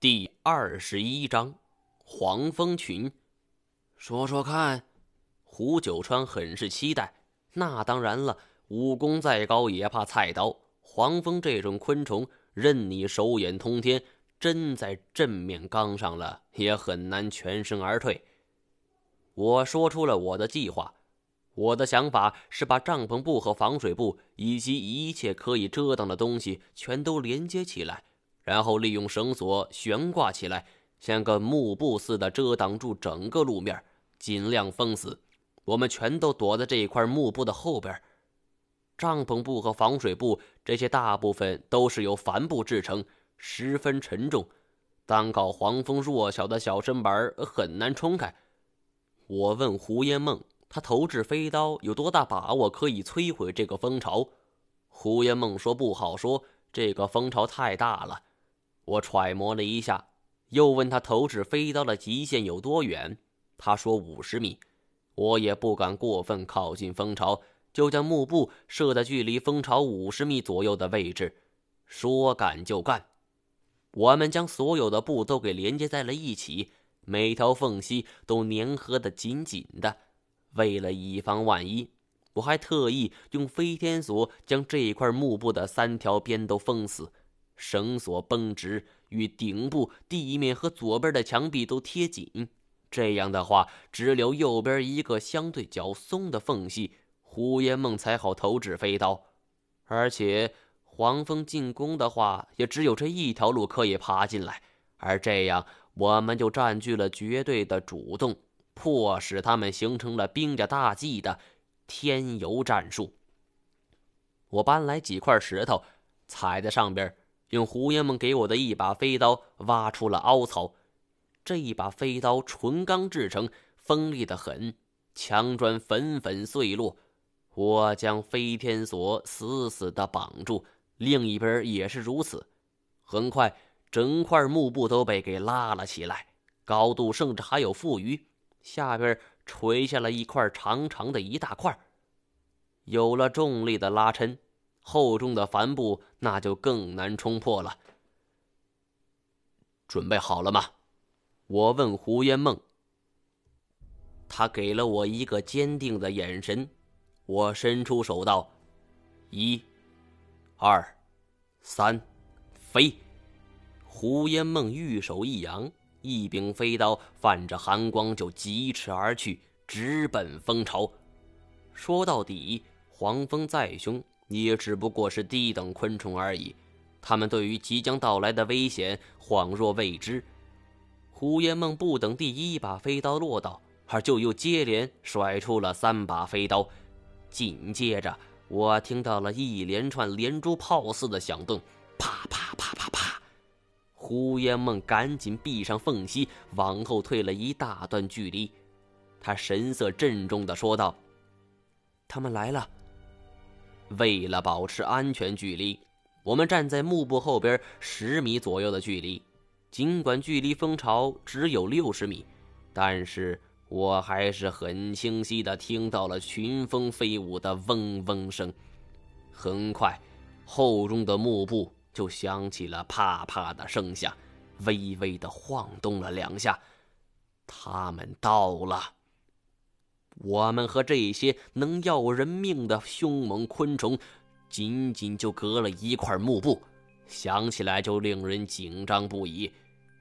第二十一章，黄蜂群。说说看，胡九川很是期待。那当然了，武功再高也怕菜刀。黄蜂这种昆虫，任你手眼通天，真在正面刚上了，也很难全身而退。我说出了我的计划。我的想法是把帐篷布和防水布以及一切可以遮挡的东西全都连接起来。然后利用绳索悬挂起来，像个幕布似的遮挡住整个路面，尽量封死。我们全都躲在这一块幕布的后边。帐篷布和防水布这些大部分都是由帆布制成，十分沉重，单靠黄蜂弱小的小身板很难冲开。我问胡烟梦，他投掷飞刀有多大把握可以摧毁这个蜂巢？胡烟梦说不好说，这个蜂巢太大了。我揣摩了一下，又问他投掷飞刀的极限有多远。他说五十米。我也不敢过分靠近蜂巢，就将幕布设在距离蜂巢五十米左右的位置。说干就干，我们将所有的布都给连接在了一起，每条缝隙都粘合得紧紧的。为了以防万一，我还特意用飞天锁将这块幕布的三条边都封死。绳索绷直，与顶部、地面和左边的墙壁都贴紧。这样的话，只留右边一个相对较松的缝隙，胡烟梦才好投掷飞刀。而且，黄蜂进攻的话，也只有这一条路可以爬进来。而这样，我们就占据了绝对的主动，迫使他们形成了兵家大忌的天游战术。我搬来几块石头，踩在上边。用胡爷们给我的一把飞刀挖出了凹槽，这一把飞刀纯钢制成，锋利的很，墙砖粉粉碎落。我将飞天锁死死的绑住，另一边也是如此。很快，整块幕布都被给拉了起来，高度甚至还有富余，下边垂下了一块长长的一大块。有了重力的拉抻。厚重的帆布那就更难冲破了。准备好了吗？我问胡烟梦。他给了我一个坚定的眼神。我伸出手道：“一、二、三，飞！”胡烟梦玉手一扬，一柄飞刀泛着寒光就疾驰而去，直奔蜂巢。说到底，黄蜂再凶。你也只不过是低等昆虫而已，他们对于即将到来的危险恍若未知。胡烟梦不等第一把飞刀落到，而就又接连甩出了三把飞刀。紧接着，我听到了一连串连珠炮似的响动，啪啪啪啪啪。胡烟梦赶紧闭上缝隙，往后退了一大段距离。他神色郑重地说道：“他们来了。”为了保持安全距离，我们站在幕布后边十米左右的距离。尽管距离蜂巢只有六十米，但是我还是很清晰的听到了群蜂飞舞的嗡嗡声。很快，厚重的幕布就响起了啪啪的声响，微微的晃动了两下。他们到了。我们和这些能要人命的凶猛昆虫，仅仅就隔了一块幕布，想起来就令人紧张不已。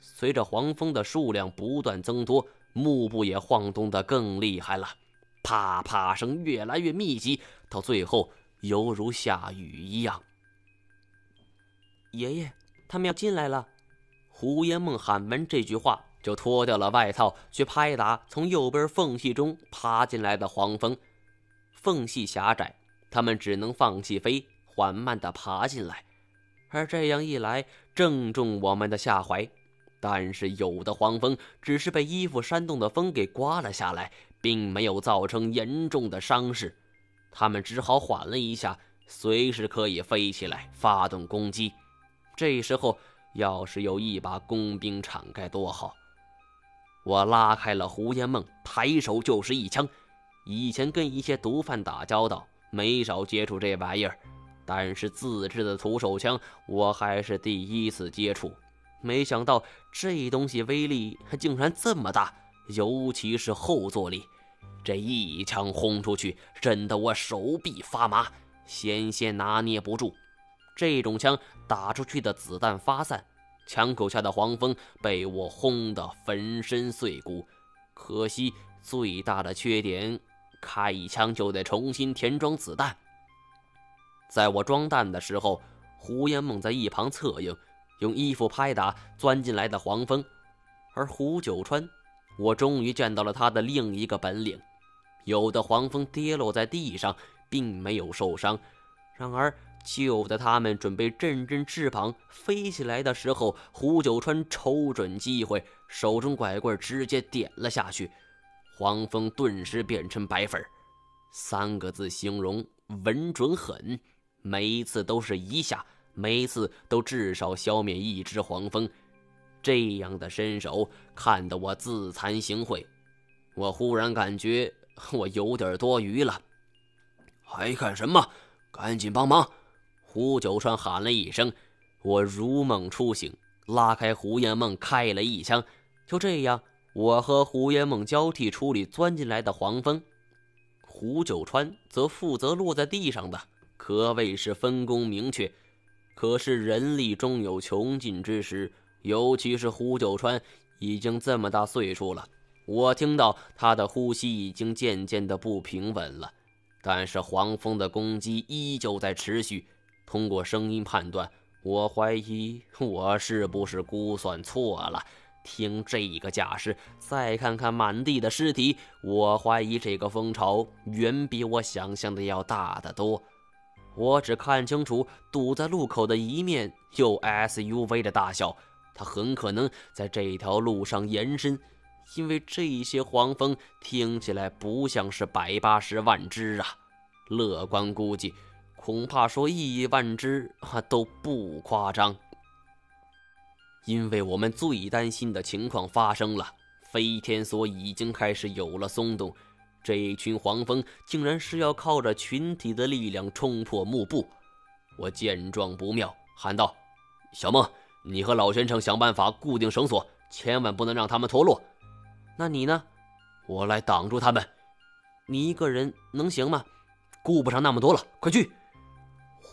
随着黄蜂的数量不断增多，幕布也晃动得更厉害了，啪啪声越来越密集，到最后犹如下雨一样。爷爷，他们要进来了！胡延梦喊完这句话。就脱掉了外套，去拍打从右边缝隙中爬进来的黄蜂。缝隙狭窄，他们只能放弃飞，缓慢地爬进来。而这样一来，正中我们的下怀。但是有的黄蜂只是被衣服扇动的风给刮了下来，并没有造成严重的伤势。他们只好缓了一下，随时可以飞起来发动攻击。这时候，要是有一把工兵铲该多好！我拉开了胡烟梦，抬手就是一枪。以前跟一些毒贩打交道，没少接触这玩意儿，但是自制的徒手枪，我还是第一次接触。没想到这东西威力竟然这么大，尤其是后坐力。这一枪轰出去，震得我手臂发麻，险些拿捏不住。这种枪打出去的子弹发散，枪口下的黄蜂被我轰得粉身碎骨。可惜最大的缺点，开一枪就得重新填装子弹。在我装弹的时候，胡延梦在一旁策应，用衣服拍打钻进来的黄蜂。而胡九川，我终于见到了他的另一个本领。有的黄蜂跌落在地上，并没有受伤。然而，就在他们准备振振翅膀飞起来的时候，胡九川瞅准机会，手中拐棍直接点了下去，黄蜂顿时变成白粉三个字形容：稳准狠。每一次都是一下，每一次都至少消灭一只黄蜂。这样的身手，看得我自惭形秽。我忽然感觉。我有点多余了，还看什么？赶紧帮忙！胡九川喊了一声，我如梦初醒，拉开胡延梦开了一枪。就这样，我和胡延梦交替处理钻进来的黄蜂，胡九川则负责落在地上的，可谓是分工明确。可是人力终有穷尽之时，尤其是胡九川已经这么大岁数了。我听到他的呼吸已经渐渐的不平稳了，但是黄蜂的攻击依旧在持续。通过声音判断，我怀疑我是不是估算错了。听这个架势，再看看满地的尸体，我怀疑这个蜂巢远比我想象的要大得多。我只看清楚堵在路口的一面有 SUV 的大小，它很可能在这条路上延伸。因为这些黄蜂听起来不像是百八十万只啊，乐观估计，恐怕说亿万只啊都不夸张。因为我们最担心的情况发生了，飞天锁已经开始有了松动，这群黄蜂竟然是要靠着群体的力量冲破幕布。我见状不妙，喊道：“小梦，你和老先生想办法固定绳索，千万不能让他们脱落。”那你呢？我来挡住他们。你一个人能行吗？顾不上那么多了，快去！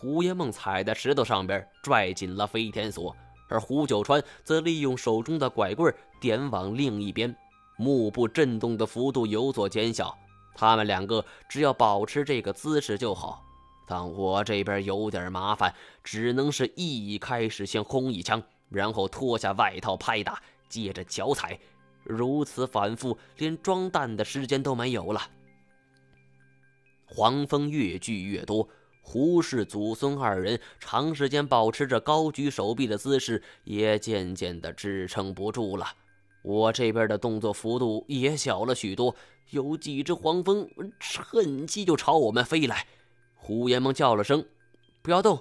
胡延梦踩在石头上边，拽紧了飞天锁，而胡九川则利用手中的拐棍点往另一边，幕布震动的幅度有所减小。他们两个只要保持这个姿势就好。但我这边有点麻烦，只能是一开始先轰一枪，然后脱下外套拍打，接着脚踩。如此反复，连装弹的时间都没有了。黄蜂越聚越多，胡氏祖孙二人长时间保持着高举手臂的姿势，也渐渐的支撑不住了。我这边的动作幅度也小了许多，有几只黄蜂趁机就朝我们飞来。胡延梦叫了声：“不要动！”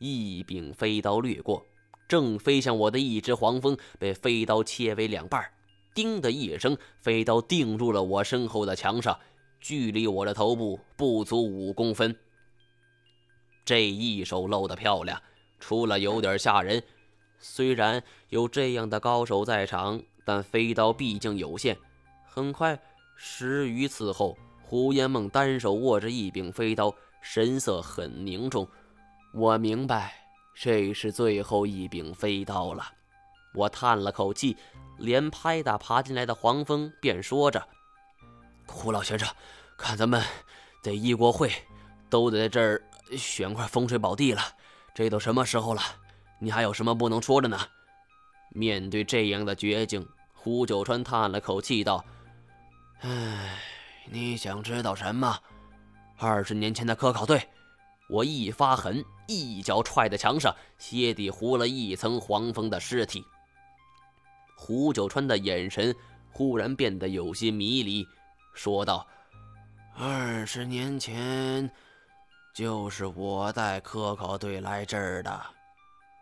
一柄飞刀掠过，正飞向我的一只黄蜂被飞刀切为两半。叮的一声，飞刀钉入了我身后的墙上，距离我的头部不足五公分。这一手露得漂亮，除了有点吓人。虽然有这样的高手在场，但飞刀毕竟有限。很快，十余次后，胡延梦单手握着一柄飞刀，神色很凝重。我明白，这是最后一柄飞刀了。我叹了口气。连拍打爬进来的黄蜂，便说着：“胡老先生，看咱们这一国会都在这儿选块风水宝地了，这都什么时候了？你还有什么不能说的呢？”面对这样的绝境，胡九川叹了口气道：“唉，你想知道什么？二十年前的科考队。”我一发狠，一脚踹在墙上，鞋底糊了一层黄蜂的尸体。胡九川的眼神忽然变得有些迷离，说道：“二十年前，就是我带科考队来这儿的。”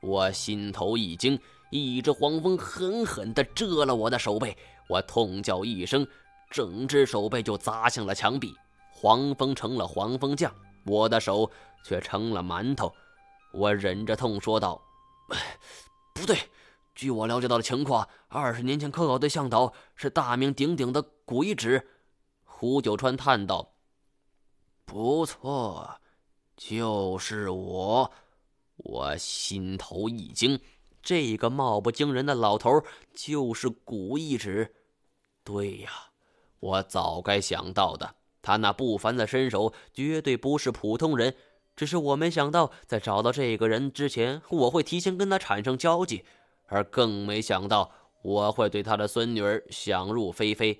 我心头一惊，一只黄蜂狠狠地蛰了我的手背，我痛叫一声，整只手背就砸向了墙壁。黄蜂成了黄蜂酱，我的手却成了馒头。我忍着痛说道：“不对。”据我了解到的情况，二十年前科考队向导是大名鼎鼎的古一指。胡九川叹道：“不错，就是我。”我心头一惊，这个貌不惊人的老头就是古一指。对呀，我早该想到的。他那不凡的身手绝对不是普通人，只是我没想到，在找到这个人之前，我会提前跟他产生交集，而更没想到我会对他的孙女儿想入非非。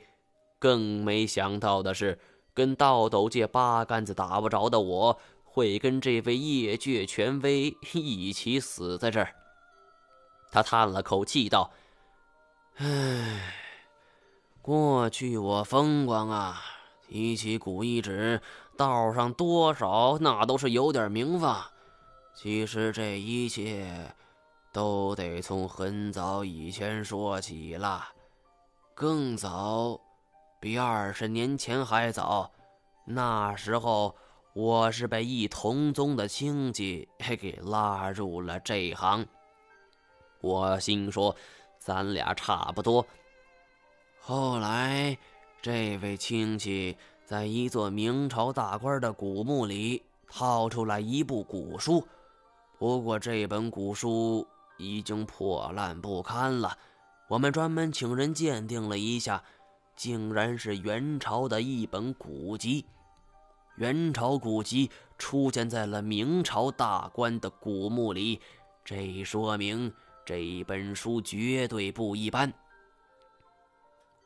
更没想到的是，跟道斗界八竿子打不着的我。会跟这位业界权威一起死在这儿。他叹了口气道：“唉，过去我风光啊，提起古一指，道上多少那都是有点名望。其实这一切都得从很早以前说起了，更早，比二十年前还早。那时候。”我是被一同宗的亲戚给拉入了这行。我心说，咱俩差不多。后来，这位亲戚在一座明朝大官的古墓里掏出来一部古书，不过这本古书已经破烂不堪了。我们专门请人鉴定了一下，竟然是元朝的一本古籍。元朝古籍出现在了明朝大官的古墓里，这说明这本书绝对不一般。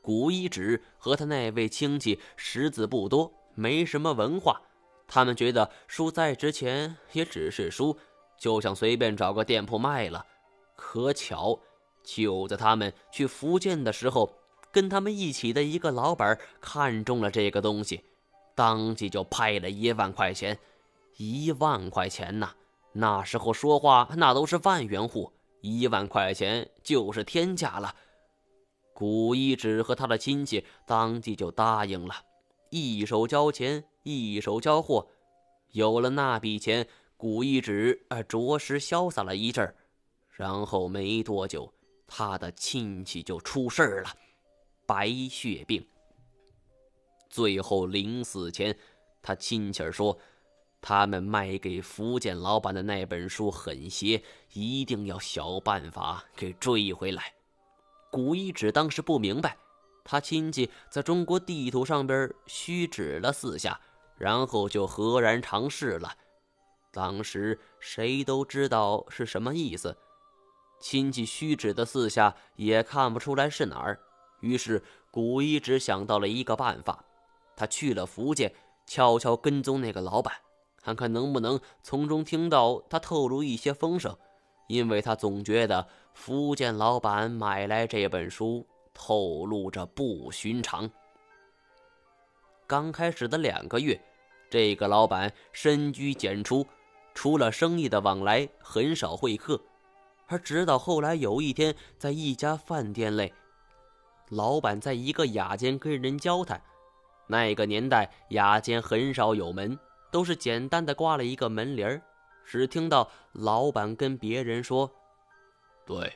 古一指和他那位亲戚识字不多，没什么文化，他们觉得书再值钱也只是书，就想随便找个店铺卖了。可巧，就在他们去福建的时候，跟他们一起的一个老板看中了这个东西。当即就派了一万块钱，一万块钱呐！那时候说话那都是万元户，一万块钱就是天价了。古一指和他的亲戚当即就答应了，一手交钱，一手交货。有了那笔钱，古一指啊着实潇洒了一阵儿。然后没多久，他的亲戚就出事儿了，白血病。最后临死前，他亲戚说：“他们卖给福建老板的那本书很邪，一定要想办法给追回来。”古一指当时不明白，他亲戚在中国地图上边虚指了四下，然后就赫然尝试了。当时谁都知道是什么意思，亲戚虚指的四下也看不出来是哪儿。于是古一指想到了一个办法。他去了福建，悄悄跟踪那个老板，看看能不能从中听到他透露一些风声，因为他总觉得福建老板买来这本书透露着不寻常。刚开始的两个月，这个老板深居简出，除了生意的往来，很少会客。而直到后来有一天，在一家饭店内，老板在一个雅间跟人交谈。那个年代，雅间很少有门，都是简单的挂了一个门铃儿。只听到老板跟别人说：“对，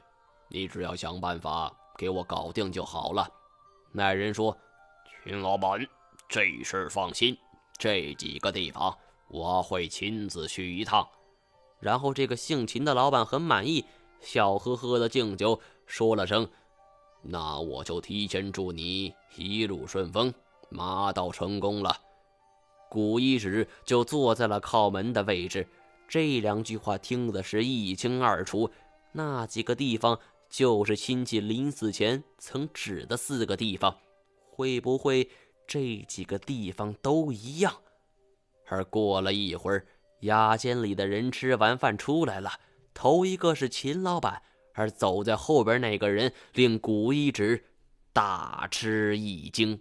你只要想办法给我搞定就好了。”那人说：“秦老板，这事儿放心，这几个地方我会亲自去一趟。”然后这个姓秦的老板很满意，笑呵呵的敬酒，说了声：“那我就提前祝你一路顺风。”马到成功了，古一指就坐在了靠门的位置。这两句话听的是一清二楚。那几个地方就是亲戚临死前曾指的四个地方，会不会这几个地方都一样？而过了一会儿，雅间里的人吃完饭出来了，头一个是秦老板，而走在后边那个人令古一指大吃一惊。